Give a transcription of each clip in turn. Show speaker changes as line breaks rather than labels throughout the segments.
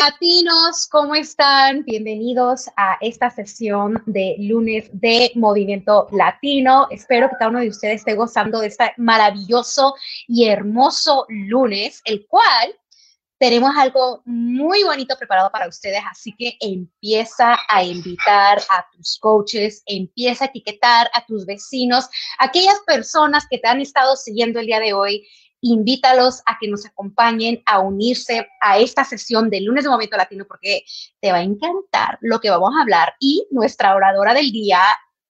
Latinos, ¿cómo están? Bienvenidos a esta sesión de lunes de Movimiento Latino. Espero que cada uno de ustedes esté gozando de este maravilloso y hermoso lunes, el cual tenemos algo muy bonito preparado para ustedes, así que empieza a invitar a tus coaches, empieza a etiquetar a tus vecinos, aquellas personas que te han estado siguiendo el día de hoy invítalos a que nos acompañen a unirse a esta sesión de lunes de Momento Latino porque te va a encantar lo que vamos a hablar. Y nuestra oradora del día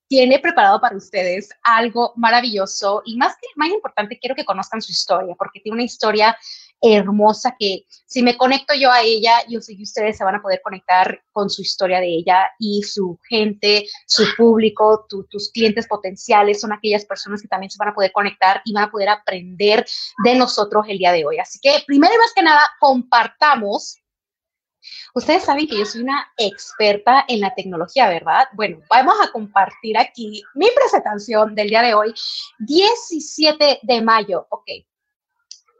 tiene preparado para ustedes algo maravilloso y más que más importante quiero que conozcan su historia porque tiene una historia hermosa que si me conecto yo a ella, yo sé que ustedes se van a poder conectar con su historia de ella y su gente, su público, tus clientes potenciales son aquellas personas que también se van a poder conectar y van a poder aprender de nosotros el día de hoy. Así que primero y más que nada, compartamos Ustedes saben que yo soy una experta en la tecnología, ¿verdad? Bueno, vamos a compartir aquí mi presentación del día de hoy, 17 de mayo. Ok,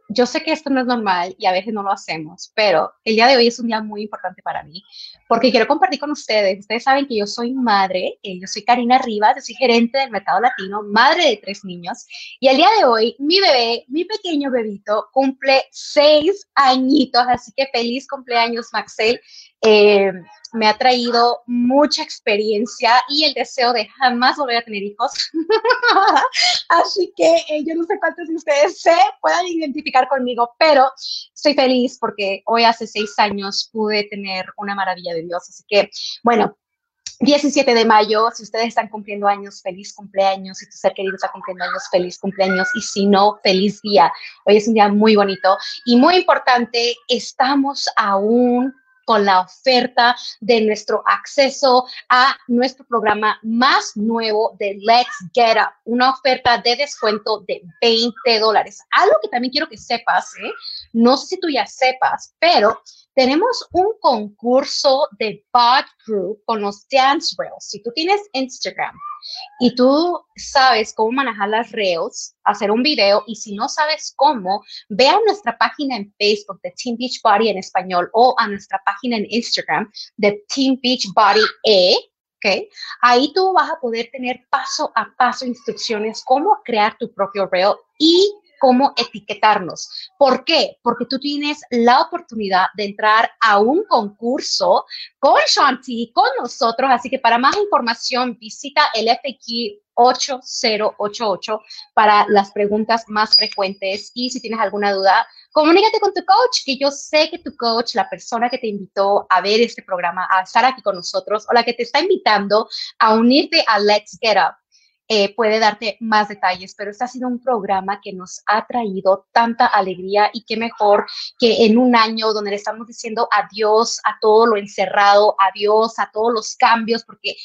yo sé que esto no es normal y a veces no lo hacemos, pero el día de hoy es un día muy importante para mí porque quiero compartir con ustedes. Ustedes saben que yo soy madre, eh, yo soy Karina Rivas, yo soy gerente del mercado latino, madre de tres niños y el día de hoy mi bebé, mi pequeño bebito, cumple seis añitos, así que feliz cumpleaños, Maxel. Eh, me ha traído mucha experiencia y el deseo de jamás volver a tener hijos. Así que eh, yo no sé cuántos de ustedes se puedan identificar conmigo, pero estoy feliz porque hoy hace seis años pude tener una maravilla de Dios. Así que, bueno, 17 de mayo, si ustedes están cumpliendo años, feliz cumpleaños. Si tu ser querido está cumpliendo años, feliz cumpleaños. Y si no, feliz día. Hoy es un día muy bonito y muy importante. Estamos aún con la oferta de nuestro acceso a nuestro programa más nuevo de Let's Get Up, una oferta de descuento de 20 dólares. Algo que también quiero que sepas, ¿eh? no sé si tú ya sepas, pero tenemos un concurso de Bot Group con los Dance Rails. Si tú tienes Instagram y tú sabes cómo manejar las Rails, hacer un video, y si no sabes cómo, ve a nuestra página en Facebook de Team Beach Body en español o a nuestra página en Instagram de Team Beach Body E. Okay. Ahí tú vas a poder tener paso a paso instrucciones cómo crear tu propio rail y cómo etiquetarnos. ¿Por qué? Porque tú tienes la oportunidad de entrar a un concurso con Shanti, con nosotros. Así que para más información, visita el FAQ 8088 para las preguntas más frecuentes. Y si tienes alguna duda, comunícate con tu coach, que yo sé que tu coach, la persona que te invitó a ver este programa, a estar aquí con nosotros, o la que te está invitando a unirte a Let's Get Up, eh, puede darte más detalles, pero este ha sido un programa que nos ha traído tanta alegría y qué mejor que en un año donde le estamos diciendo adiós a todo lo encerrado, adiós a todos los cambios, porque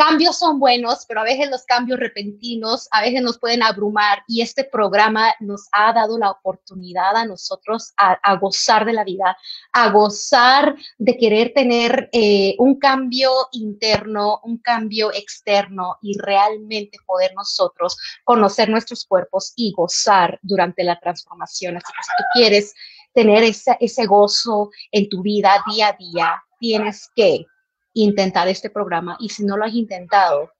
cambios son buenos, pero a veces los cambios repentinos a veces nos pueden abrumar y este programa nos ha dado la oportunidad a nosotros a, gozar de la vida, a gozar de querer tener eh, un cambio interno, un cambio externo y realmente poder nosotros conocer nuestros cuerpos y gozar durante la transformación. Así que si tú quieres tener ese, ese gozo en tu vida día a día, tienes que intentar este programa y si no lo has intentado,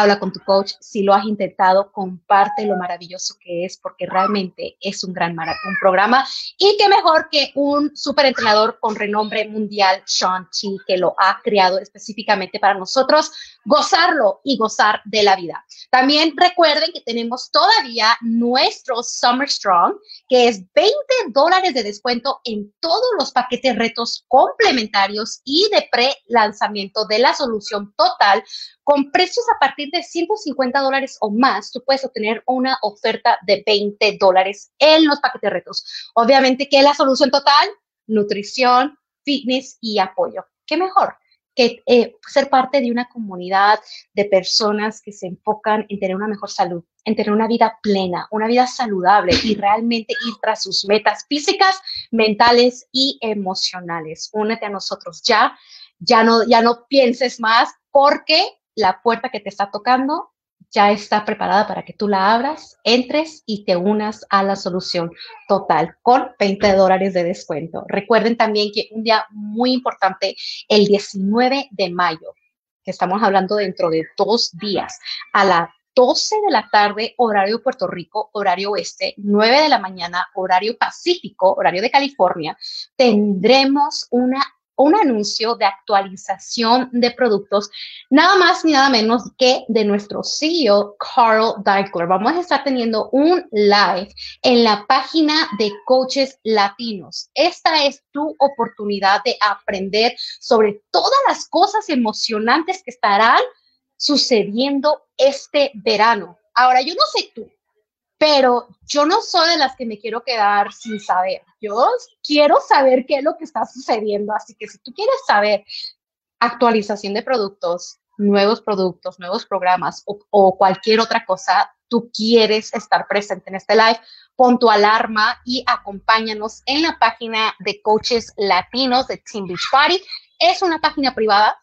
habla con tu coach. Si lo has intentado, comparte lo maravilloso que es, porque realmente es un gran un programa. Y qué mejor que un super entrenador con renombre mundial, Sean Chi, que lo ha creado específicamente para nosotros, gozarlo y gozar de la vida. También recuerden que tenemos todavía nuestro Summer Strong, que es 20 dólares de descuento en todos los paquetes retos complementarios y de pre-lanzamiento de la solución total con precios a partir de 150 dólares o más, tú puedes obtener una oferta de 20 dólares en los paquetes retos. Obviamente, ¿qué es la solución total? Nutrición, fitness y apoyo. ¿Qué mejor? que eh, ser parte de una comunidad de personas que se enfocan en tener una mejor salud, en tener una vida plena, una vida saludable y realmente ir tras sus metas físicas, mentales y emocionales. Únete a nosotros ya, ya no, ya no pienses más porque la puerta que te está tocando ya está preparada para que tú la abras, entres y te unas a la solución total con 20 dólares de descuento. Recuerden también que un día muy importante, el 19 de mayo, que estamos hablando dentro de dos días, a las 12 de la tarde, horario Puerto Rico, horario oeste, 9 de la mañana, horario Pacífico, horario de California, tendremos una un anuncio de actualización de productos, nada más ni nada menos que de nuestro CEO, Carl Deichler. Vamos a estar teniendo un live en la página de Coaches Latinos. Esta es tu oportunidad de aprender sobre todas las cosas emocionantes que estarán sucediendo este verano. Ahora, yo no sé tú, pero yo no soy de las que me quiero quedar sin saber. Yo quiero saber qué es lo que está sucediendo. Así que si tú quieres saber actualización de productos, nuevos productos, nuevos programas o, cualquier otra cosa, tú quieres estar presente en este live, pon tu alarma y acompáñanos en la página de coaches latinos de Team Beach Party. Es una página privada,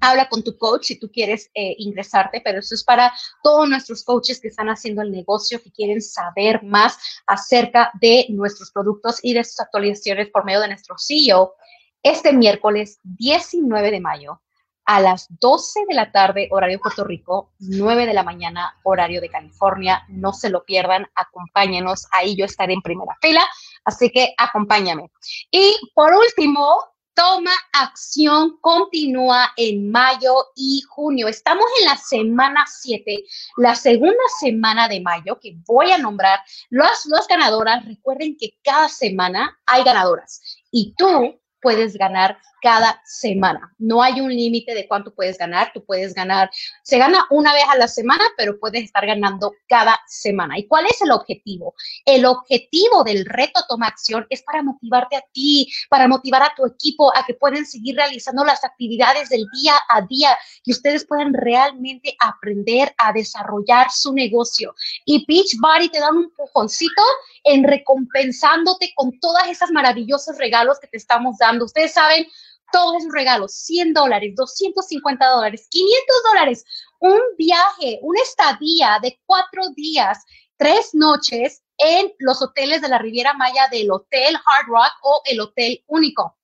habla con tu coach si tú quieres eh, ingresarte, pero eso es para todos nuestros coaches que están haciendo el negocio, que quieren saber más acerca de nuestros productos y de sus actualizaciones por medio de nuestro CEO. Este miércoles 19 de mayo a las 12 de la tarde, horario Puerto Rico, 9 de la mañana, horario de California. No se lo pierdan, acompáñenos, ahí yo estaré en primera fila, así que acompáñame. Y por último, Toma acción continúa en mayo y junio. Estamos en la semana 7, la segunda semana de mayo, que voy a nombrar las, las ganadoras. Recuerden que cada semana hay ganadoras y tú puedes ganar cada semana. No hay un límite de cuánto puedes ganar. Tú puedes ganar, se gana una vez a la semana, pero puedes estar ganando cada semana. ¿Y cuál es el objetivo? El objetivo del reto Toma Acción es para motivarte a ti, para motivar a tu equipo a que puedan seguir realizando las actividades del día a día, que ustedes puedan realmente aprender a desarrollar su negocio. Y Beachbody te dan un pujoncito en recompensándote con todas esas maravillosos regalos que te estamos dando. Ustedes saben, todos esos regalos, 100 dólares, 250 dólares, 500 dólares, un viaje, una estadía de cuatro días, tres noches en los hoteles de la Riviera Maya del Hotel Hard Rock o el Hotel Único.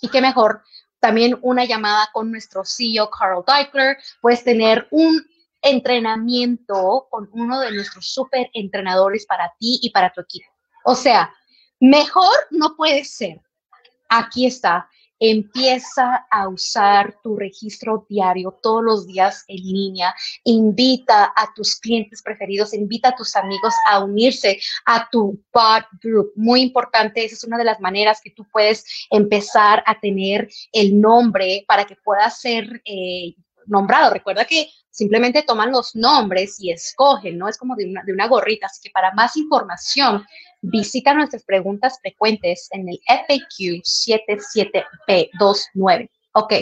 Y qué mejor, también una llamada con nuestro CEO Carl Deichler, puedes tener un entrenamiento con uno de nuestros super entrenadores para ti y para tu equipo. O sea, mejor no puede ser. Aquí está empieza a usar tu registro diario todos los días en línea, invita a tus clientes preferidos, invita a tus amigos a unirse a tu bot group. Muy importante, esa es una de las maneras que tú puedes empezar a tener el nombre para que pueda ser eh, nombrado. Recuerda que simplemente toman los nombres y escogen, ¿no? Es como de una gorrita. Así que para más información, visita nuestras preguntas frecuentes en el FAQ 77B29. Ok,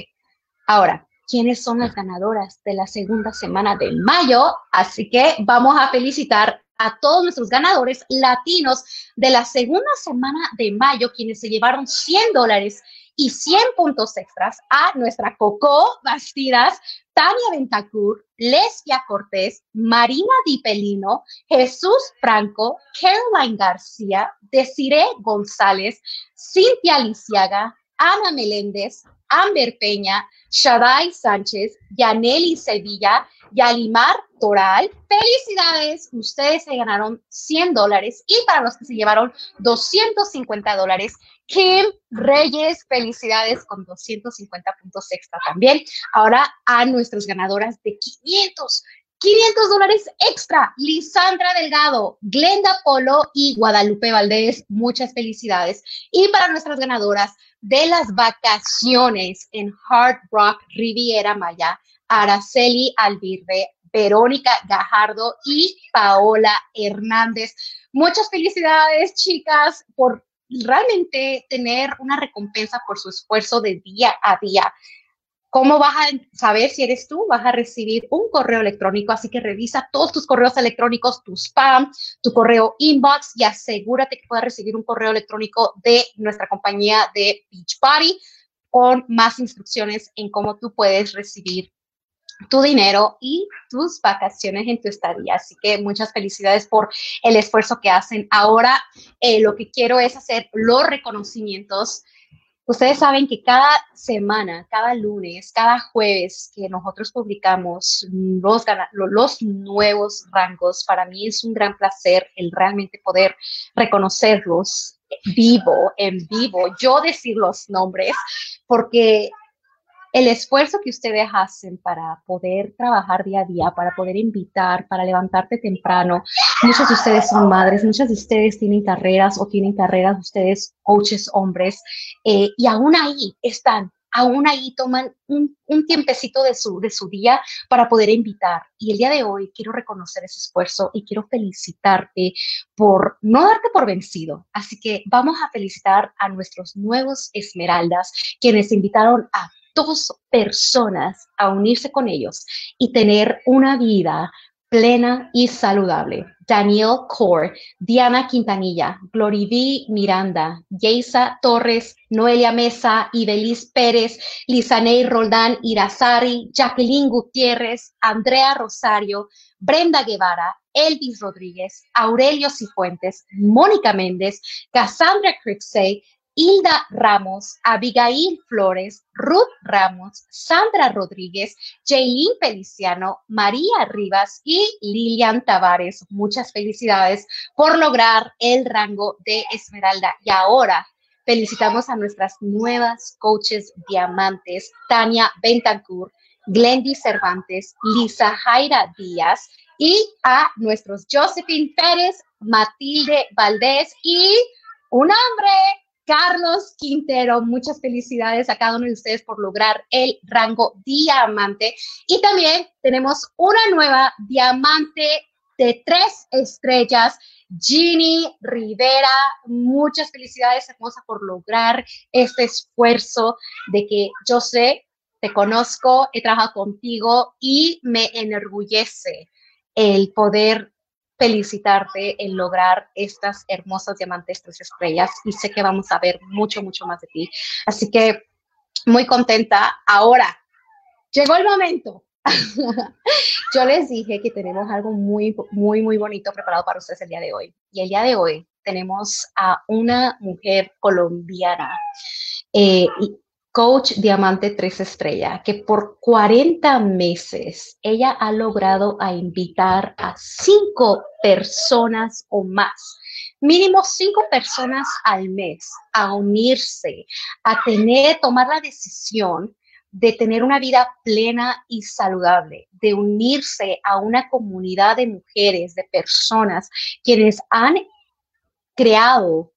ahora, ¿quiénes son las ganadoras de la segunda semana de mayo? Así que vamos a felicitar a todos nuestros ganadores latinos de la segunda semana de mayo, quienes se llevaron 100 dólares y 100 puntos extras a nuestra Coco Bastidas, Tania Ventacur, Lesbia Cortés, Marina Di Pelino, Jesús Franco, Caroline García, Desiree González, Cintia Lisiaga, Ana Meléndez, Amber Peña, Shaday Sánchez, Yaneli Sevilla, Yalimar Toral. Felicidades, ustedes se ganaron 100 dólares y para los que se llevaron 250 dólares, Kim Reyes, felicidades con 250 puntos extra también. Ahora a nuestras ganadoras de 500. 500 dólares extra, Lisandra Delgado, Glenda Polo y Guadalupe Valdés, muchas felicidades. Y para nuestras ganadoras de las vacaciones en Hard Rock Riviera Maya, Araceli Albirre, Verónica Gajardo y Paola Hernández. Muchas felicidades, chicas, por realmente tener una recompensa por su esfuerzo de día a día. ¿Cómo vas a saber si eres tú? Vas a recibir un correo electrónico, así que revisa todos tus correos electrónicos, tu spam, tu correo inbox y asegúrate que puedas recibir un correo electrónico de nuestra compañía de Beach Party con más instrucciones en cómo tú puedes recibir tu dinero y tus vacaciones en tu estadía. Así que muchas felicidades por el esfuerzo que hacen. Ahora eh, lo que quiero es hacer los reconocimientos. Ustedes saben que cada semana, cada lunes, cada jueves que nosotros publicamos los, los nuevos rangos, para mí es un gran placer el realmente poder reconocerlos vivo, en vivo, yo decir los nombres, porque el esfuerzo que ustedes hacen para poder trabajar día a día, para poder invitar, para levantarte temprano. Muchos de ustedes son madres, muchas de ustedes tienen carreras o tienen carreras, ustedes coaches hombres, eh, y aún ahí están, aún ahí toman un, un, tiempecito de su, de su día para poder invitar. Y el día de hoy quiero reconocer ese esfuerzo y quiero felicitarte por no darte por vencido. Así que vamos a felicitar a nuestros nuevos Esmeraldas, quienes invitaron a dos personas a unirse con ellos y tener una vida plena y saludable. Daniel Core, Diana Quintanilla, Glory Miranda, Yeisa Torres, Noelia Mesa, Ibeliz Pérez, Lisaney Roldán Irazari, Jacqueline Gutiérrez, Andrea Rosario, Brenda Guevara, Elvis Rodríguez, Aurelio Cifuentes, Mónica Méndez, Cassandra Cripsey, Hilda Ramos, Abigail Flores, Ruth Ramos, Sandra Rodríguez, Jaylin Feliciano, María Rivas y Lilian Tavares. Muchas felicidades por lograr el rango de Esmeralda. Y ahora felicitamos a nuestras nuevas coaches diamantes, Tania Bentancur, Glendy Cervantes, Lisa Jaira Díaz y a nuestros Josephine Pérez, Matilde Valdés y un hombre Carlos Quintero, muchas felicidades a cada uno de ustedes por lograr el rango diamante. Y también tenemos una nueva diamante de tres estrellas, Ginny Rivera. Muchas felicidades, hermosa, por lograr este esfuerzo de que yo sé, te conozco, he trabajado contigo y me enorgullece el poder felicitarte en lograr estas hermosas diamantes tres estrellas y sé que vamos a ver mucho, mucho más de ti. Así que muy contenta. Ahora, llegó el momento. Yo les dije que tenemos algo muy, muy, muy bonito preparado para ustedes el día de hoy. Y el día de hoy tenemos a una mujer colombiana. Eh, coach diamante tres estrella, que por 40 meses ella ha logrado a invitar a cinco personas o más, mínimo cinco personas al mes a unirse, a tener, tomar la decisión de tener una vida plena y saludable, de unirse a una comunidad de mujeres, de personas quienes han creado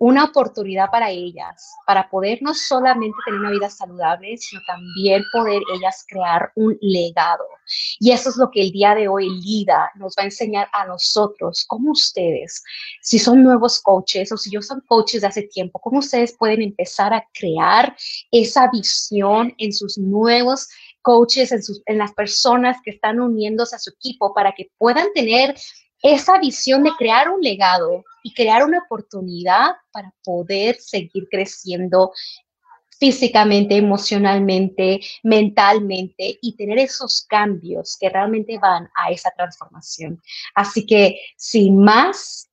una oportunidad para ellas, para poder no solamente tener una vida saludable, sino también poder ellas crear un legado. Y eso es lo que el día de hoy LIDA nos va a enseñar a nosotros, como ustedes, si son nuevos coaches o si yo son coaches de hace tiempo, cómo ustedes pueden empezar a crear esa visión en sus nuevos coaches, en, sus, en las personas que están uniéndose a su equipo para que puedan tener esa visión de crear un legado y crear una oportunidad para poder seguir creciendo físicamente, emocionalmente, mentalmente y tener esos cambios que realmente van a esa transformación. Así que sin más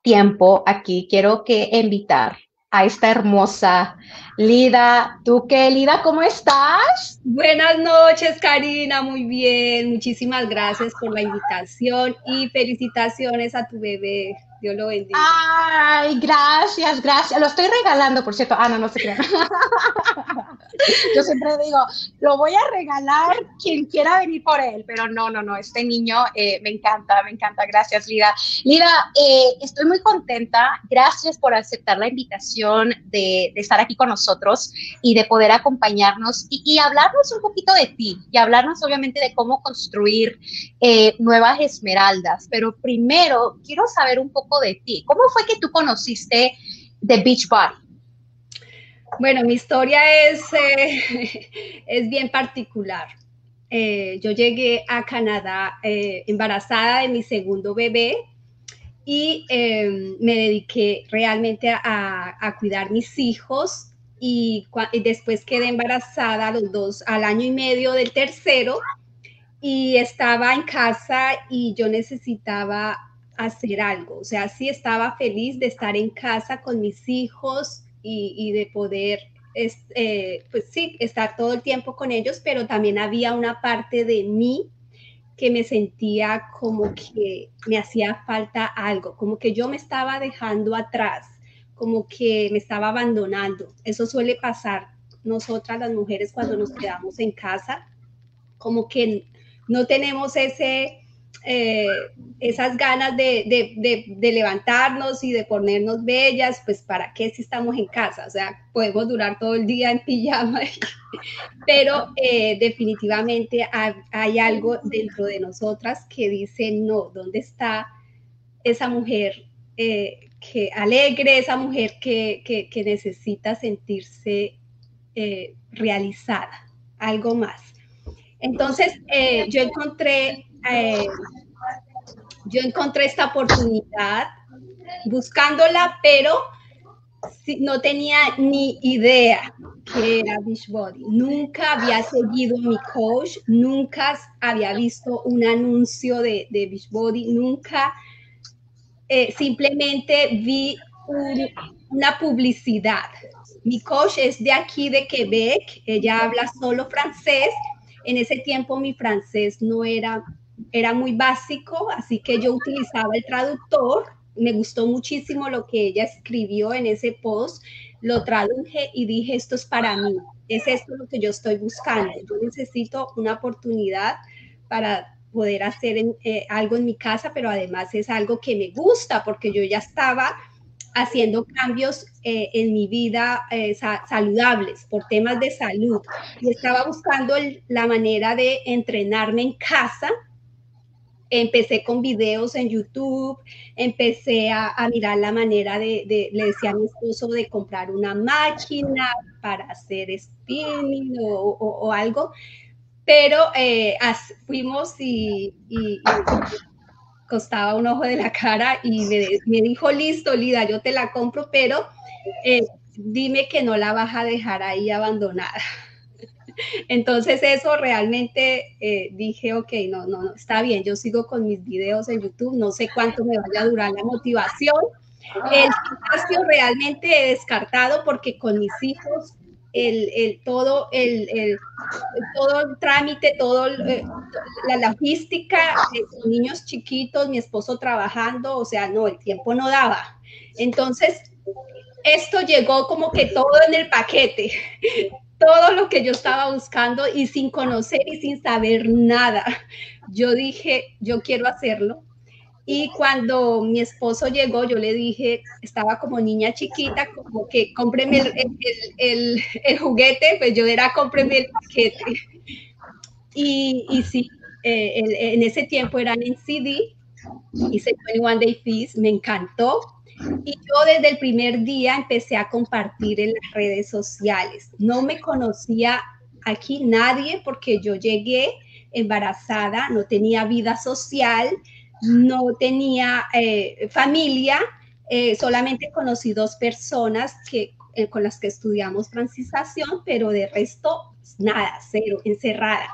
tiempo aquí, quiero que invitar a esta hermosa Lida. ¿Tú qué, Lida? ¿Cómo estás?
Buenas noches, Karina. Muy bien. Muchísimas gracias por la invitación y felicitaciones a tu bebé. Dios lo bendiga.
Ay, gracias, gracias. Lo estoy regalando, por cierto. Ah, no, no se crean. Yo siempre digo, lo voy a regalar quien quiera venir por él, pero no, no, no, este niño eh, me encanta, me encanta. Gracias, Lida. Lida, eh, estoy muy contenta. Gracias por aceptar la invitación de, estar aquí con nosotros y de poder acompañarnos y, hablarnos un poquito de ti y hablarnos obviamente de cómo construir eh, nuevas esmeraldas. Pero primero, quiero saber un poco de ti. ¿Cómo fue que tú conociste The Beachbody?
Bueno, mi historia es, eh, es bien particular. Eh, yo llegué a Canadá eh, embarazada de mi segundo bebé y me dediqué realmente a, a, cuidar mis hijos y, después quedé embarazada los dos al año y medio del tercero y estaba en casa y yo necesitaba hacer algo, o sea, sí estaba feliz de estar en casa con mis hijos y, de poder, eh, pues sí, estar todo el tiempo con ellos, pero también había una parte de mí que me sentía como que me hacía falta algo, como que yo me estaba dejando atrás como que me estaba abandonando. Eso suele pasar nosotras las mujeres cuando nos quedamos en casa, como que no tenemos ese, eh, esas ganas de, levantarnos y de ponernos bellas, pues para qué si estamos en casa, o sea, podemos durar todo el día en pijama, pero eh, definitivamente hay, algo dentro de nosotras que dice, no, ¿dónde está esa mujer eh, que alegre, esa mujer que, necesita sentirse realizada, algo más. Entonces, yo encontré, eh, yo encontré esta oportunidad buscándola, pero no tenía ni idea que era Beachbody. Nunca había seguido mi coach, nunca había visto un anuncio de, de Beachbody, nunca eh, simplemente vi una publicidad. Mi coach es de aquí, de Quebec, ella habla solo francés. En ese tiempo mi francés no era, era muy básico, así que yo utilizaba el traductor. Me gustó muchísimo lo que ella escribió en ese post. Lo traduje y dije, esto es para mí. Es esto lo que yo estoy buscando. Yo necesito una oportunidad para poder hacer eh, algo en mi casa, pero además es algo que me gusta porque yo ya estaba haciendo cambios eh, en mi vida eh, saludables por temas de salud y estaba buscando la manera de entrenarme en casa. Empecé con videos en YouTube, empecé a, mirar la manera de, le decía a mi esposo, de comprar una máquina para hacer spinning o algo, pero eh, fuimos y, costaba un ojo de la cara y me, dijo, listo, Lida, yo te la compro, pero eh, dime que no la vas a dejar ahí abandonada. Entonces eso realmente eh, dije, ok, no, no, no, está bien, yo sigo con mis videos en YouTube, no sé cuánto me vaya a durar la motivación. El gimnasio realmente he descartado porque con mis hijos el, todo, el, todo el trámite, todo eh, la logística, de niños chiquitos, mi esposo trabajando, o sea, no, el tiempo no daba. Entonces, esto llegó como que todo en el paquete, todo lo que yo estaba buscando y sin conocer y sin saber nada. Yo dije, yo quiero hacerlo, y cuando mi esposo llegó, yo le dije, estaba como niña chiquita, como que cómpreme el, el, juguete, pues yo era cómpreme el paquete. Y, y sí, eh, en ese tiempo eran en CD, hice 21 Day Feast, me encantó. Y yo desde el primer día empecé a compartir en las redes sociales. No me conocía aquí nadie porque yo llegué embarazada, no tenía vida social, no tenía eh, familia, eh, solamente conocí dos personas que, eh, con las que estudiamos francización, pero de resto nada, cero, encerrada.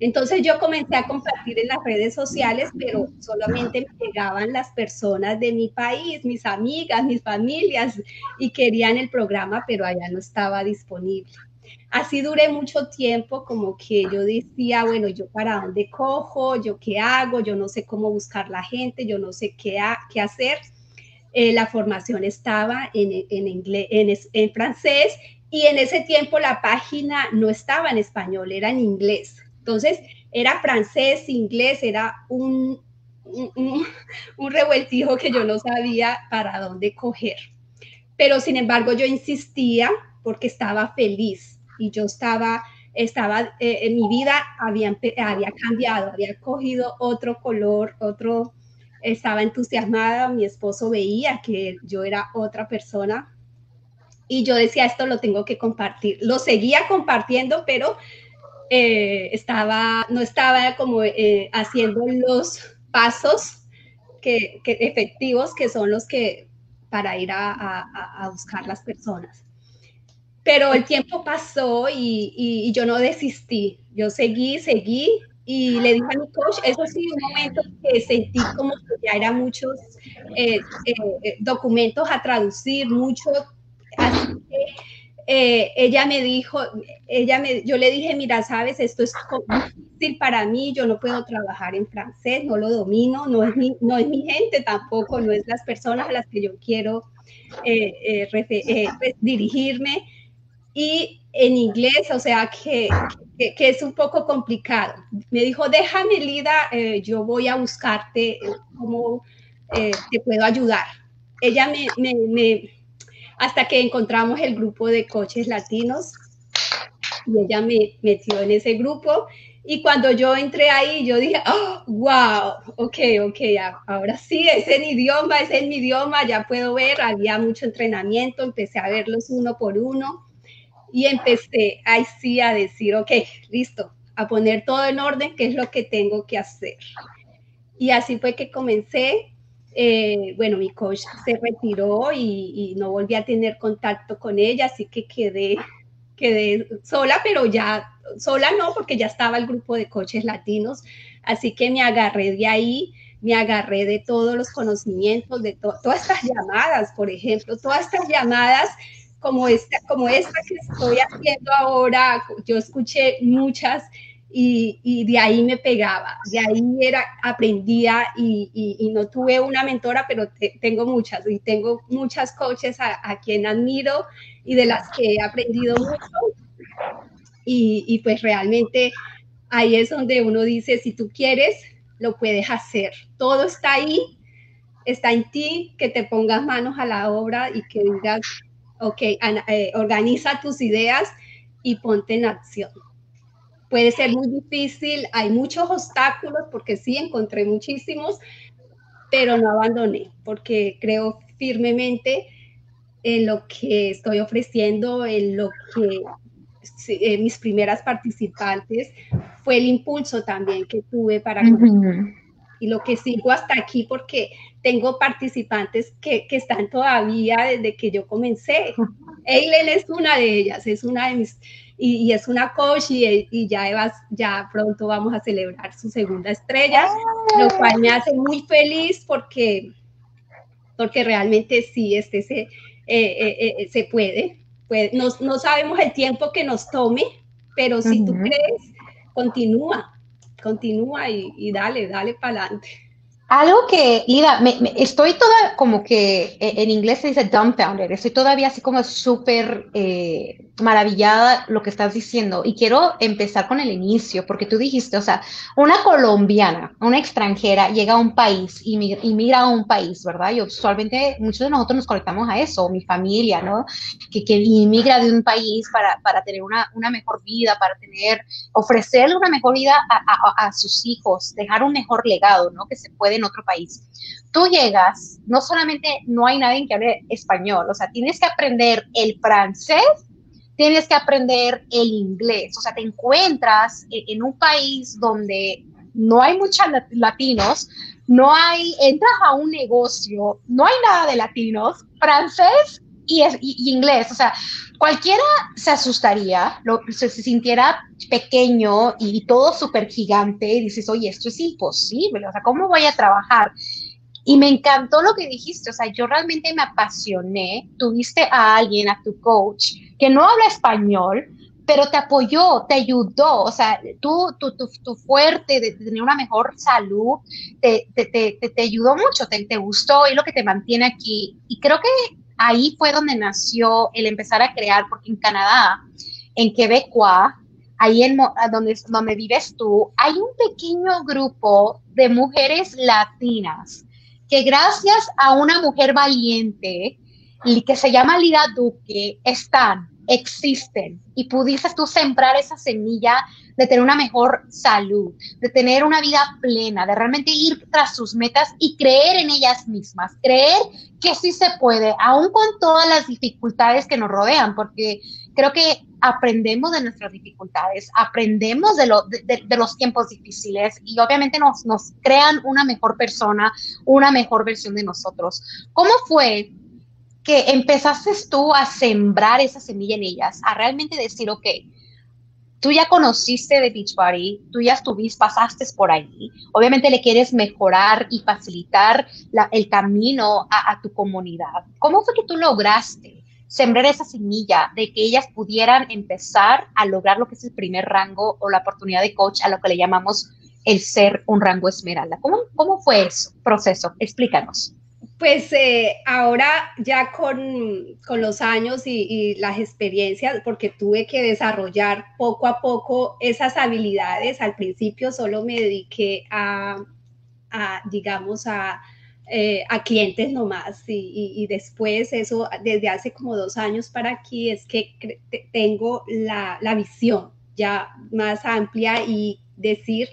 Entonces yo comencé a compartir en las redes sociales, pero solamente me llegaban las personas de mi país, mis amigas, mis familias, y querían el programa, pero allá no estaba disponible. Así duré mucho tiempo como que yo decía, bueno, yo para dónde cojo, yo qué hago, yo no sé cómo buscar la gente, yo no sé qué, qué hacer. Eh, la formación estaba en, en, inglés, en, en francés y en ese tiempo la página no estaba en español, era en inglés. Entonces, era francés, inglés, era un, un, revueltijo que yo no sabía para dónde coger. Pero sin embargo, yo insistía porque estaba feliz y yo estaba, estaba, eh, en mi vida había, había cambiado, había cogido otro color, otro, estaba entusiasmada, mi esposo veía que yo era otra persona y yo decía, esto lo tengo que compartir. Lo seguía compartiendo, pero eh, estaba, no estaba como eh, haciendo los pasos que, efectivos que son los que para ir a, a buscar las personas. pero el tiempo pasó y, y, yo no desistí. Yo seguí, seguí y le dije a mi coach, eso sí, un momento que sentí como que ya eran muchos eh, eh, eh, documentos a traducir, mucho. Que ella me dijo, ella me, yo le dije, mira, sabes, esto es difícil para mí, yo no puedo trabajar en francés, no lo domino, no es mi, no es mi gente tampoco, no es las personas a las que yo quiero pues, dirigirme y en inglés, o sea que, que, es un poco complicado. Me dijo, déjame, Lida, eh, yo voy a buscarte cómo eh, te puedo ayudar. Ella me, me, hasta que encontramos el grupo de coches latinos, y ella me metió en ese grupo. Y cuando yo entré ahí, yo dije, oh, wow, ok, ok, ahora sí, es en idioma, es en mi idioma, ya puedo ver, había mucho entrenamiento, empecé a verlos uno por uno y empecé ahí sí a decir, ok, listo, a poner todo en orden, qué es lo que tengo que hacer. Y así fue que comencé. Eh, bueno, mi coach se retiró y, no volví a tener contacto con ella, así que quedé, quedé sola, pero ya sola no, porque ya estaba el grupo de coaches latinos, así que me agarré de ahí, me agarré de todos los conocimientos, de todas estas llamadas, por ejemplo, todas estas llamadas como esta, como esta que estoy haciendo ahora, yo escuché muchas y, y de ahí me pegaba, de ahí era, aprendía y, y, no tuve una mentora, pero tengo muchas y tengo muchas coaches a, a, quien admiro y de las que he aprendido mucho. Y, pues realmente ahí es donde uno dice, si tú quieres, lo puedes hacer. Todo está ahí, está en ti, que te pongas manos a la obra y que digas, ok, eh, organiza tus ideas y ponte en acción. Puede ser muy difícil, hay muchos obstáculos, porque sí, encontré muchísimos, pero no abandoné, porque creo firmemente en lo que estoy ofreciendo, en lo que eh, mis primeras participantes, fue el impulso también que tuve para y lo que sigo hasta aquí porque tengo participantes que, que están todavía desde que yo comencé. Eileen es una de ellas, es una de mis, y, es una coach y, y ya, ya pronto vamos a celebrar su segunda estrella, lo cual me hace muy feliz porque, porque realmente sí, este se, eh, eh, eh, se puede. Pues, no, no, sabemos el tiempo que nos tome, pero si tú crees, continúa continúa y, dale, dale para adelante.
Algo que, Ida, me, estoy toda como que e, en inglés se dice dumbfounded, estoy todavía así como súper eh, maravillada lo que estás diciendo y quiero empezar con el inicio, porque tú dijiste, o sea, una colombiana, una extranjera llega a un país, y migra a un país, ¿verdad? Y usualmente muchos de nosotros nos conectamos a eso, mi familia, ¿no? Que, que inmigra de un país para, para tener una, mejor vida, para tener, ofrecerle una mejor vida a, sus hijos, dejar un mejor legado, ¿no? Que se puede en otro país tú llegas, no solamente no hay nadie que hable español, o sea, tienes que aprender el francés tienes que aprender el inglés. O sea, te encuentras en un país donde no hay muchos latinos, no hay, entras a un negocio, no hay nada de latinos, francés y, inglés. O sea, cualquiera se asustaría, lo, se, sintiera pequeño y todo súper gigante y dices, oye, esto es imposible, o sea, ¿cómo voy a trabajar? Y me encantó lo que dijiste, o sea, yo realmente me apasioné, tuviste a alguien, a tu coach, que no habla español, pero te apoyó, te ayudó, o sea, tú, tú, tú, fuerte de, tener una mejor salud, te, te, te, te ayudó mucho, te, te gustó y lo que te mantiene aquí. Y creo que ahí fue donde nació el empezar a crear, porque en Canadá, en Quebecois, ahí en donde, donde vives tú, hay un pequeño grupo de mujeres latinas que gracias a una mujer valiente que se llama Lida Duque, están, existen y pudiste tú sembrar esa semilla de tener una mejor salud, de tener una vida plena, de realmente ir tras sus metas y creer en ellas mismas, creer que sí se puede, aún con todas las dificultades que nos rodean, porque creo que aprendemos de nuestras dificultades, aprendemos de, de, los tiempos difíciles y obviamente nos, nos crean una mejor persona, una mejor versión de nosotros. ¿Cómo fue que empezaste tú a sembrar esa semilla en ellas, a realmente decir, ok, tú ya conociste de Beachbody, tú ya estuviste, pasaste por ahí, obviamente le quieres mejorar y facilitar el camino a, tu comunidad. ¿Cómo fue que tú lograste sembrar esa semilla de que ellas pudieran empezar a lograr lo que es el primer rango o la oportunidad de coach a lo que le llamamos el ser un rango esmeralda? ¿Cómo, cómo fue ese proceso? Explícanos.
Pues eh, ahora ya con, los años y, las experiencias, porque tuve que desarrollar poco a poco esas habilidades, al principio solo me dediqué a, digamos, a, eh, a, clientes nomás y, y, después eso, desde hace como dos años para aquí, es que tengo la, la visión ya más amplia y decir,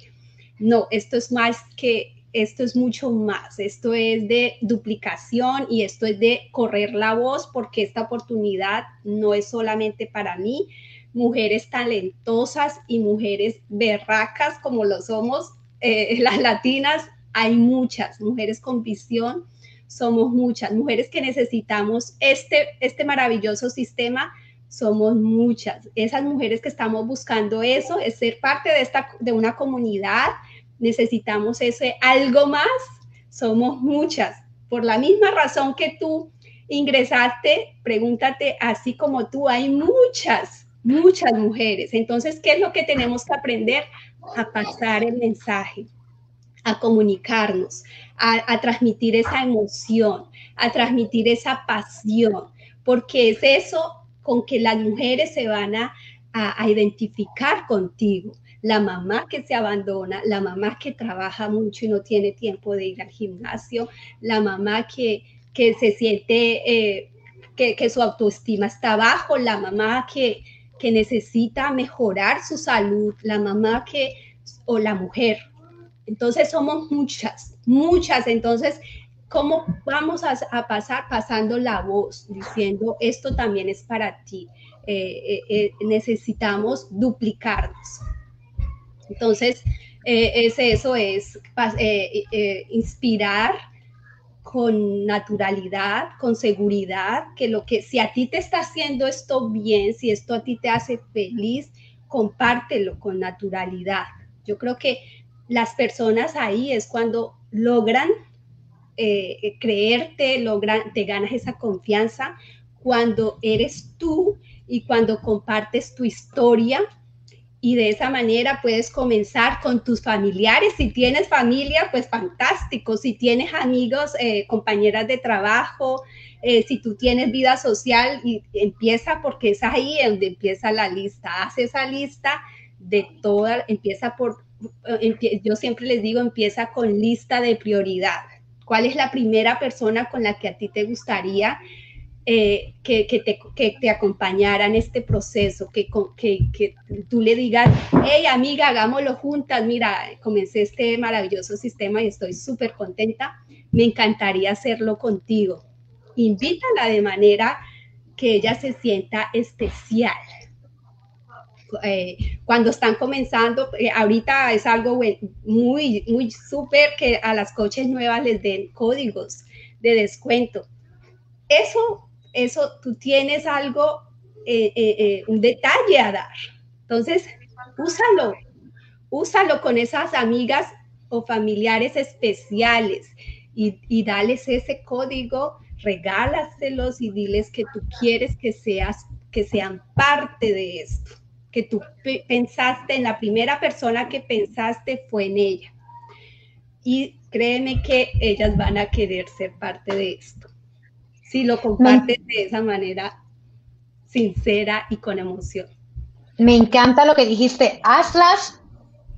no, esto es más que esto es mucho más, esto es de duplicación y esto es de correr la voz porque esta oportunidad no es solamente para mí, mujeres talentosas y mujeres berracas como lo somos eh, las latinas, hay muchas mujeres con visión, somos muchas mujeres que necesitamos este, este maravilloso sistema. Somos muchas. Esas mujeres que estamos buscando eso, es ser parte de, esta, de una comunidad, necesitamos ese algo más, somos muchas. Por la misma razón que tú ingresaste, pregúntate, así como tú, hay muchas, muchas mujeres. Entonces, ¿qué es lo que tenemos que aprender? A pasar el mensaje, a comunicarnos, a, transmitir esa emoción, a transmitir esa pasión, porque es eso con que las mujeres se van a, a identificar contigo la mamá que se abandona, la mamá que trabaja mucho y no tiene tiempo de ir al gimnasio, la mamá que, que se siente eh, que, su autoestima está bajo, la mamá que, que necesita mejorar su salud, la mamá que, o la mujer. Entonces somos muchas, muchas. Entonces, ¿cómo vamos a, pasar pasando la voz, diciendo, esto también es para ti? Eh, eh, necesitamos duplicarnos. Entonces, eh, es eso, es eh, eh, inspirar con naturalidad, con seguridad, que lo que si a ti te está haciendo esto bien, si esto a ti te hace feliz, compártelo con naturalidad. Yo creo que las personas ahí es cuando logran creerte, logran, te ganas esa confianza cuando eres tú y cuando compartes tu historia y de esa manera puedes comenzar con tus familiares. Si tienes familia, pues fantástico. Si tienes amigos, eh, compañeras de trabajo, eh, si tú tienes vida social, y empieza porque es ahí donde empieza la lista. Haz esa lista de toda, empieza por, eh, yo siempre les digo, empieza con lista de prioridad. ¿Cuál es la primera persona con la que a ti te gustaría eh, que, te, que, te, acompañara en este proceso, que, que, tú le digas, hey amiga, hagámoslo juntas, mira, comencé este maravilloso sistema y estoy súper contenta, me encantaría hacerlo contigo. Invítala de manera que ella se sienta especial. Eh, cuando están comenzando, eh, ahorita es algo muy, muy súper que a las coches nuevas les den códigos de descuento. Eso eso tú tienes algo, eh, eh, eh, un detalle a dar. Entonces, úsalo, úsalo con esas amigas o familiares especiales y, dales ese código, regálaselos y diles que tú quieres que seas, que sean parte de esto, que tú pensaste en la primera persona que pensaste fue en ella. Y créeme que ellas van a querer ser parte de esto si lo compartes de esa manera sincera y con emoción.
Me encanta lo que dijiste, hazlas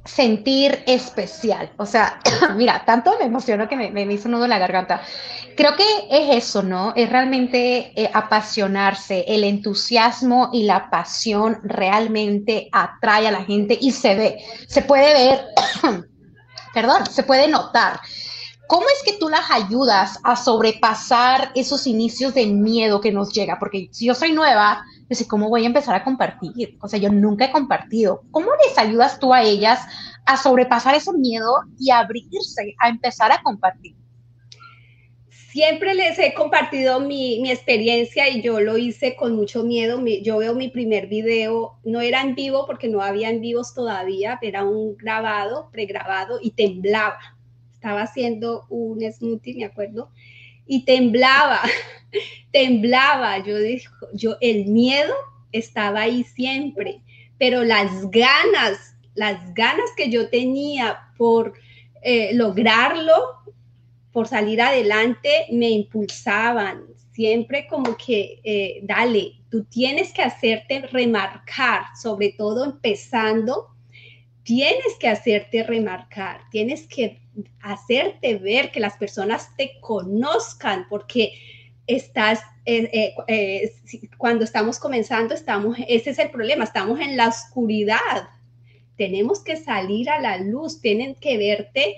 sentir especial. O sea, mira, tanto me emocionó que me, me, hizo nudo en la garganta. Creo que es eso, ¿no? Es realmente eh, apasionarse, el entusiasmo y la pasión realmente atrae a la gente y se ve, se puede ver, perdón, se puede notar. ¿Cómo es que tú las ayudas a sobrepasar esos inicios de miedo que nos llega? Porque si yo soy nueva, yo ¿cómo voy a empezar a compartir? O sea, yo nunca he compartido. ¿Cómo les ayudas tú a ellas a sobrepasar ese miedo y abrirse, a empezar a compartir?
siempre les he compartido mi, experiencia y yo lo hice con mucho miedo. yo veo mi primer video, no era en vivo porque no había en vivos todavía, era un grabado, pregrabado y temblaba. Estaba haciendo un smoothie, me acuerdo, y temblaba, temblaba. Yo dijo, yo el miedo estaba ahí siempre, pero las ganas, las ganas que yo tenía por eh, lograrlo, por salir adelante, me impulsaban. Siempre como que, eh, dale, tú tienes que hacerte remarcar, sobre todo empezando, tienes que hacerte remarcar, tienes que hacerte ver, que las personas te conozcan, porque estás, eh, cuando estamos comenzando, estamos, ese es el problema, estamos en la oscuridad, tenemos que salir a la luz, tienen que verte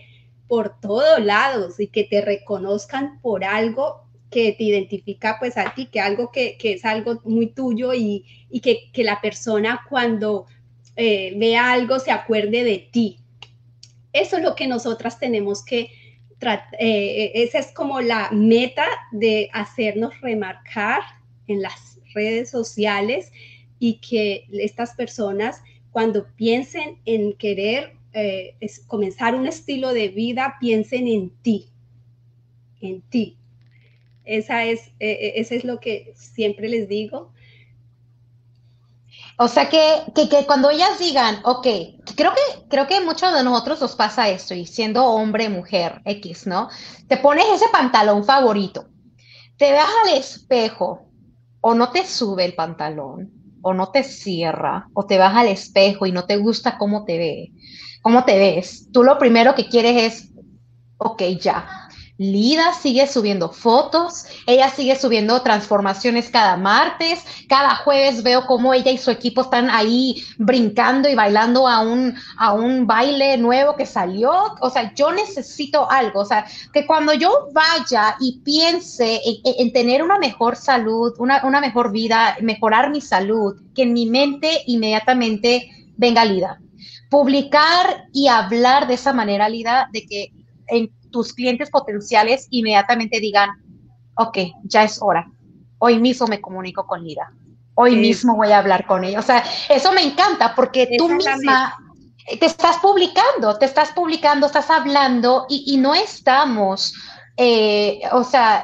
por todos lados y que te reconozcan por algo que te identifica pues a ti, que algo que, es algo muy tuyo y, que, la persona cuando eh, vea algo se acuerde de ti. Eso es lo que nosotras tenemos que tratar, eh, esa es como la meta de hacernos remarcar en las redes sociales y que estas personas cuando piensen en querer eh, comenzar un estilo de vida, piensen en ti, en ti. Esa es, eh, eh, es lo que siempre les digo.
O sea que, que, cuando ellas digan, ok, creo que, creo que muchos de nosotros nos pasa esto, y siendo hombre, mujer, X, ¿no? Te pones ese pantalón favorito, te vas al espejo o no te sube el pantalón, o no te cierra, o te vas al espejo y no te gusta cómo te ve, cómo te ves, tú lo primero que quieres es, ok, ya, Lida sigue subiendo fotos, ella sigue subiendo transformaciones cada martes, cada jueves veo cómo ella y su equipo están ahí brincando y bailando a un, a un baile nuevo que salió. O sea, yo necesito algo, o sea, que cuando yo vaya y piense en, tener una mejor salud, una, una mejor vida, mejorar mi salud, que en mi mente inmediatamente venga Lida. Publicar y hablar de esa manera, Lida, de que en tus clientes potenciales inmediatamente digan, ok, ya es hora. Hoy mismo me comunico con Lida. Hoy mismo voy a hablar con ella. O sea, eso me encanta porque tú misma te estás publicando, te estás publicando, estás hablando y, no estamos, eh, o sea,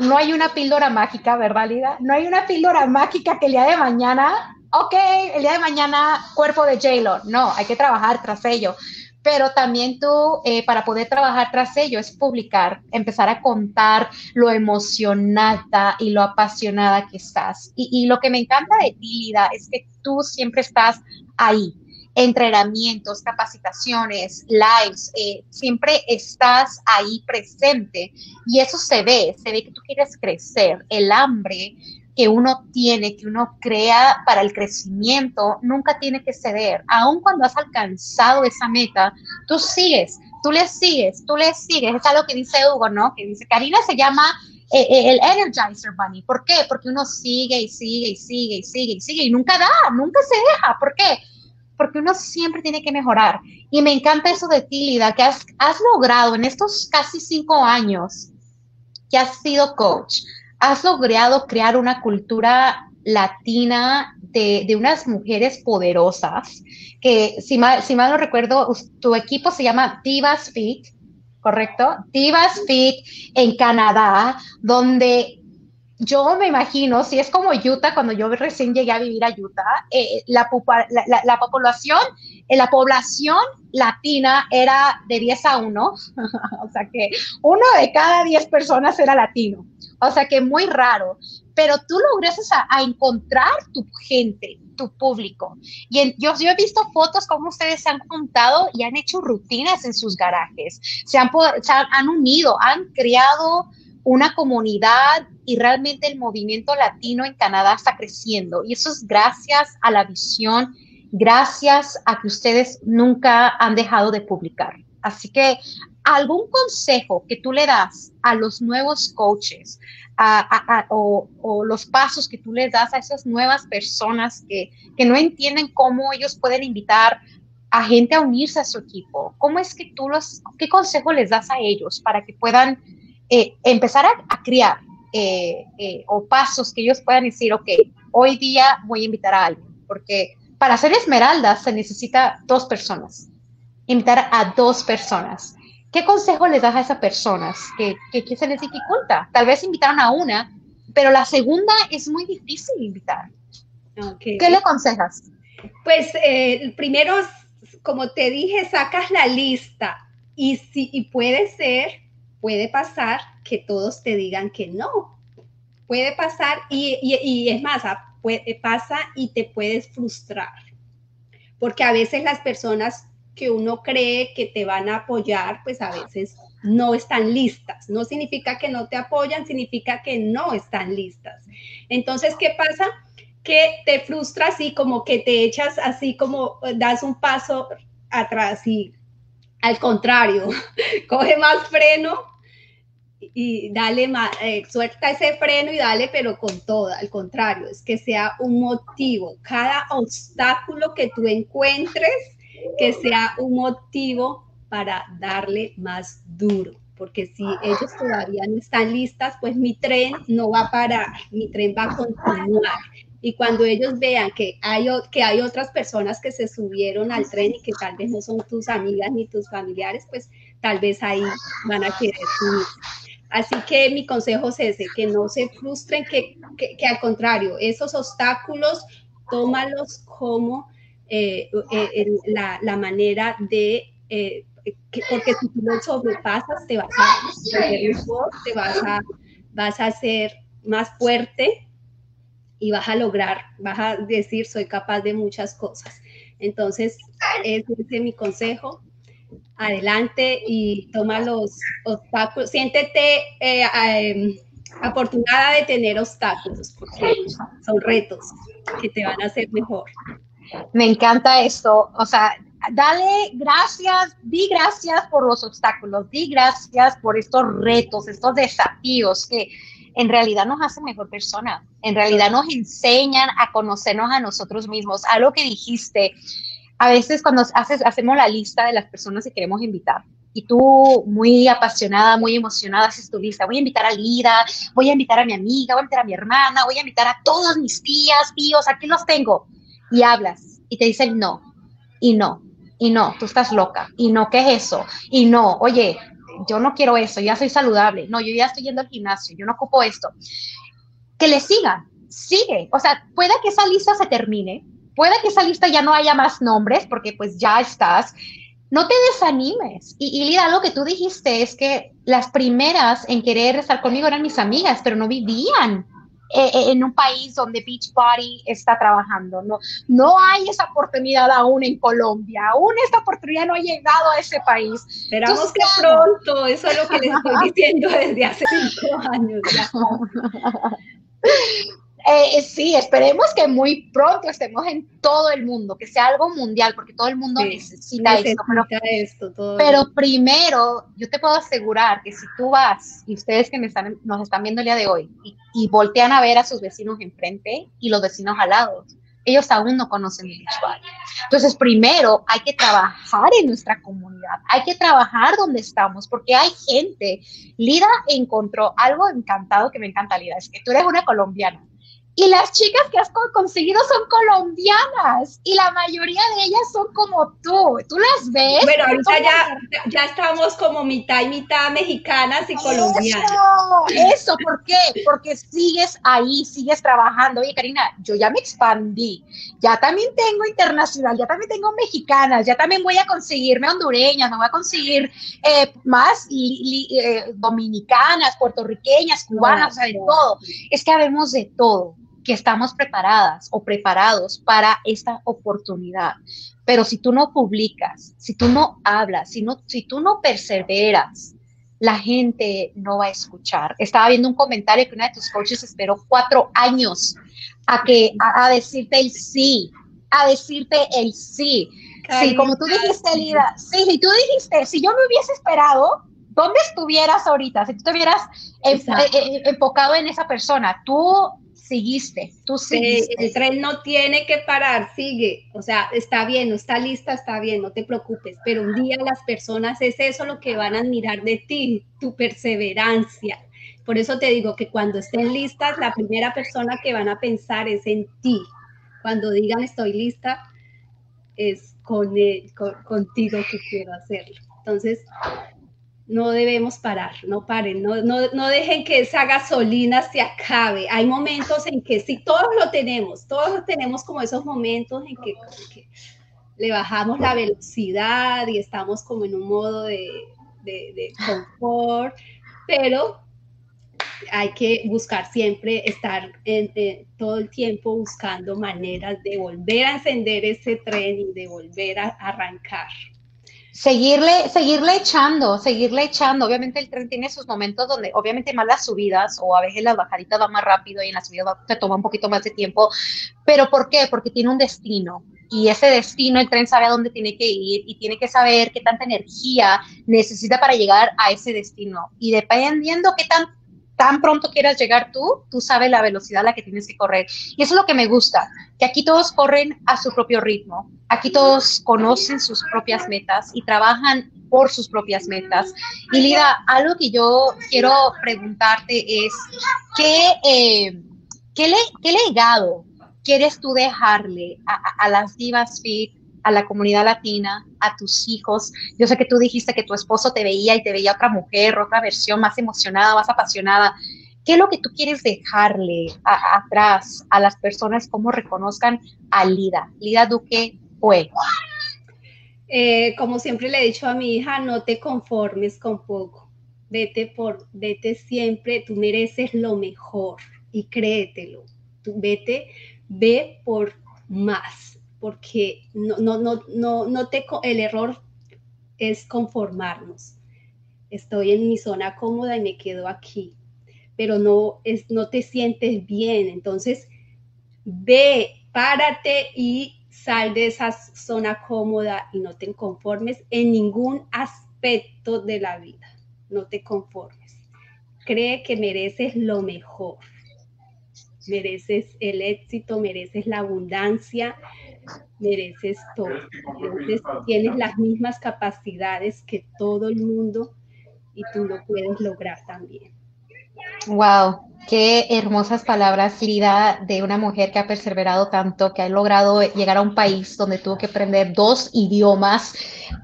no hay una píldora mágica, ¿verdad, Lida? No hay una píldora mágica que el día de mañana, ok, el día de mañana cuerpo de j No, hay que trabajar tras ello pero también tú, eh, para poder trabajar tras ello, es publicar, empezar a contar lo emocionada y lo apasionada que estás. Y, lo que me encanta de ti, Lida, es que tú siempre estás ahí, entrenamientos, capacitaciones, lives, eh, siempre estás ahí presente. Y eso se ve, se ve que tú quieres crecer, el hambre que uno tiene, que uno crea para el crecimiento, nunca tiene que ceder. Aun cuando has alcanzado esa meta, tú sigues, tú le sigues, tú le sigues. Es algo que dice Hugo, ¿no? Que dice, Karina se llama eh, eh, el Energizer Bunny. ¿Por qué? Porque uno sigue y sigue y sigue y sigue y sigue y nunca da, nunca se deja. ¿Por qué? Porque uno siempre tiene que mejorar. Y me encanta eso de ti, Lida, que has, has logrado en estos casi cinco años que has sido coach, has logrado crear una cultura latina de, unas mujeres poderosas, que si mal, no recuerdo, tu equipo se llama Divas Fit, ¿correcto? Divas Fit en Canadá, donde yo me imagino, si es como Utah, cuando yo recién llegué a vivir a Utah, eh, la, la, población, eh, la población latina era de 10 a 1, o sea que uno de cada 10 personas era latino, o sea que muy raro, pero tú logras a, encontrar tu gente, tu público. Y yo, yo he visto fotos como ustedes se han juntado y han hecho rutinas en sus garajes, se han, se han unido, han creado una comunidad y realmente el movimiento latino en Canadá está creciendo. Y eso es gracias a la visión, gracias a que ustedes nunca han dejado de publicar. Así que algún consejo que tú le das a los nuevos coaches o, los pasos que tú les das a esas nuevas personas que, que no entienden cómo ellos pueden invitar a gente a unirse a su equipo. ¿Cómo es que tú los, qué consejo les das a ellos para que puedan eh, empezar a, criar eh, eh, o pasos que ellos puedan decir, ok, hoy día voy a invitar a alguien, porque para hacer esmeraldas se necesita dos personas, invitar a dos personas. ¿Qué consejo les das a esas personas que, que, se les dificulta? Tal vez invitaron a una, pero la segunda es muy difícil invitar. ¿Qué le aconsejas?
Pues eh, primero, como te dije, sacas la lista y, si, y puede ser, puede pasar que todos te digan que no. Puede pasar y, y, es más, ah, puede, pasa y te puedes frustrar. Porque a veces las personas que uno cree que te van a apoyar, pues a veces no están listas. No significa que no te apoyan, significa que no están listas. Entonces, ¿qué pasa? Que te frustras y como que te echas así como das un paso atrás y al contrario, coge más freno y dale más, eh, suelta ese freno y dale, pero con toda, al contrario, es que sea un motivo. Cada obstáculo que tú encuentres, que sea un motivo para darle más duro, porque si ellos todavía no están listas, pues mi tren no va a parar, mi tren va a continuar. Y cuando ellos vean que hay, que hay otras personas que se subieron al tren y que tal vez no son tus amigas ni tus familiares, pues tal vez ahí van a querer subir. Así que mi consejo es ese, que no se frustren, que, que, al contrario, esos obstáculos, tómalos como eh, eh, la, manera de, eh, porque si tú lo sobrepasas, te vas a te vas a, vas a ser más fuerte y vas a lograr, vas a decir, soy capaz de muchas cosas. Entonces, ese es mi consejo, adelante y toma los obstáculos. Siéntete afortunada de tener obstáculos, porque son retos que te van a hacer mejor.
Me encanta esto, o sea, dale gracias, di gracias por los obstáculos, di gracias por estos retos, estos desafíos que en realidad nos hacen mejor persona, en realidad nos enseñan a conocernos a nosotros mismos. Algo que dijiste, a veces cuando haces, hacemos la lista de las personas que queremos invitar, y tú muy apasionada, muy emocionada haces tu lista, voy a invitar a Lida, voy a invitar a mi amiga, voy a invitar a mi hermana, voy a invitar a todas mis tías, tíos, aquí los tengo. Y hablas y te dicen no, y no, y no, tú estás loca, y no, ¿qué es eso? Y no, oye, yo no quiero eso, ya soy saludable, no, yo ya estoy yendo al gimnasio, yo no ocupo esto. Que le sigan, sigue, o sea, puede que esa lista se termine, puede que esa lista ya no haya más nombres porque pues ya estás. No te desanimes. Y, y Lida, lo que tú dijiste es que las primeras en querer estar conmigo eran mis amigas, pero no vivían eh, eh, en un país donde Beach Party está trabajando. No, no hay esa oportunidad aún en Colombia. Aún esta oportunidad no ha llegado a ese país.
Esperamos que pronto, eso es lo que les estoy diciendo desde hace cinco años.
Eh, sí, esperemos que muy pronto estemos en todo el mundo, que sea algo mundial, porque todo el mundo necesita, esto. Pero, primero, yo te puedo asegurar que si tú vas, y ustedes que me están, nos están viendo el día de hoy, y, voltean a ver a sus vecinos enfrente y los vecinos al lado, ellos aún no conocen el Beach Entonces, primero hay que trabajar en nuestra comunidad, hay que trabajar donde estamos, porque hay gente. Lida encontró algo encantado que me encanta, Lida, es que tú eres una colombiana y las chicas que has conseguido son colombianas y la mayoría de ellas son como tú. ¿Tú las ves?
Bueno, ahorita ya, ya estamos como mitad y mitad mexicanas y colombianas.
Eso, ¿por qué? Porque sigues ahí, sigues trabajando. Oye, Karina, yo ya me expandí. Ya también tengo internacional, ya también tengo mexicanas, ya también voy a conseguirme hondureñas, me voy a conseguir eh, más eh, dominicanas, puertorriqueñas, cubanas, o sea, de todo. Es que habemos de todo que estamos preparadas o preparados para esta oportunidad. Pero si tú no publicas, si tú no hablas, si, no, si tú no perseveras, la gente no va a escuchar. Estaba viendo un comentario que una de tus coaches esperó cuatro años a, que, a, decirte el sí, a decirte el sí. sí, como tú dijiste, Lida, sí, si tú dijiste, si yo me hubiese esperado, ¿dónde estuvieras ahorita? Si tú te hubieras eh, eh, enfocado en esa persona, tú seguiste, tú
seguiste. el tren no tiene que parar, sigue. O sea, está bien, no está lista, está bien, no te preocupes. Pero un día las personas es eso lo que van a admirar de ti, tu perseverancia. Por eso te digo que cuando estén listas, la primera persona que van a pensar es en ti. Cuando digan estoy lista, es con, contigo que quiero hacerlo. Entonces, no debemos parar, no paren, no, no, dejen que esa gasolina se acabe. Hay momentos en que sí, todos lo tenemos, todos tenemos como esos momentos en que, le bajamos la velocidad y estamos como en un modo de, de confort, pero hay que buscar siempre estar todo el tiempo buscando maneras de volver a encender ese tren y de volver a arrancar.
Seguirle, seguirle echando, seguirle echando. Obviamente el tren tiene sus momentos donde obviamente más las subidas o a veces las bajaditas van más rápido y en las subidas te toma un poquito más de tiempo. ¿Pero por qué? Porque tiene un destino y ese destino el tren sabe a dónde tiene que ir y tiene que saber qué tanta energía necesita para llegar a ese destino. Y dependiendo qué tan tan pronto quieras llegar tú, tú sabes la velocidad a la que tienes que correr. Y eso es lo que me gusta, que aquí todos corren a su propio ritmo, aquí todos conocen sus propias metas y trabajan por sus propias metas. Y Lida, algo que yo quiero preguntarte es, ¿qué, eh, ¿qué, qué legado quieres tú dejarle a, a las divas fit a la comunidad latina, a tus hijos. Yo sé que tú dijiste que tu esposo te veía y te veía otra mujer, otra versión más emocionada, más apasionada. ¿Qué es lo que tú quieres dejarle atrás a las personas, cómo reconozcan a Lida? Lida Duque fue.
Eh, como siempre le he dicho a mi hija, no te conformes con poco. Vete por, vete siempre, tú mereces lo mejor y créetelo. Tú vete, ve por más porque no, no, no, no, no te, el error es conformarnos. Estoy en mi zona cómoda y me quedo aquí, pero no, es, no te sientes bien. Entonces, ve, párate y sal de esa zona cómoda y no te conformes en ningún aspecto de la vida. No te conformes. Cree que mereces lo mejor. Mereces el éxito, mereces la abundancia, mereces todo. tienes las mismas capacidades que todo el mundo y tú lo puedes lograr también.
Wow, qué hermosas palabras, Lida, de una mujer que ha perseverado tanto, que ha logrado llegar a un país donde tuvo que aprender dos idiomas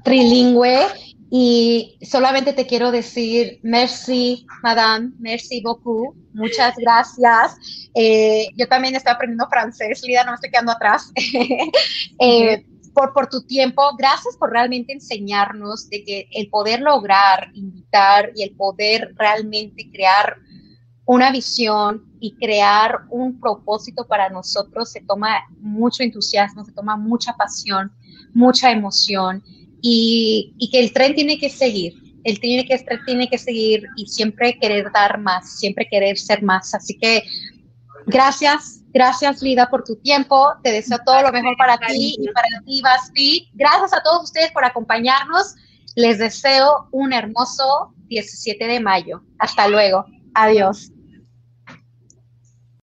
trilingüe y solamente te quiero decir, merci, madame, merci beaucoup, muchas gracias. Eh, yo también estoy aprendiendo francés, Lida, no me estoy quedando atrás. Eh, por, por tu tiempo, gracias por realmente enseñarnos de que el poder lograr, invitar y el poder realmente crear una visión y crear un propósito para nosotros se toma mucho entusiasmo, se toma mucha pasión, mucha emoción y, que el tren tiene que seguir, el tiene que, tren tiene que seguir y siempre querer dar más, siempre querer ser más. Así que gracias, gracias Lida por tu tiempo, te deseo todo lo mejor para ti y para ti, Basti. Gracias a todos ustedes por acompañarnos, les deseo un hermoso 17 de mayo. Hasta luego, adiós.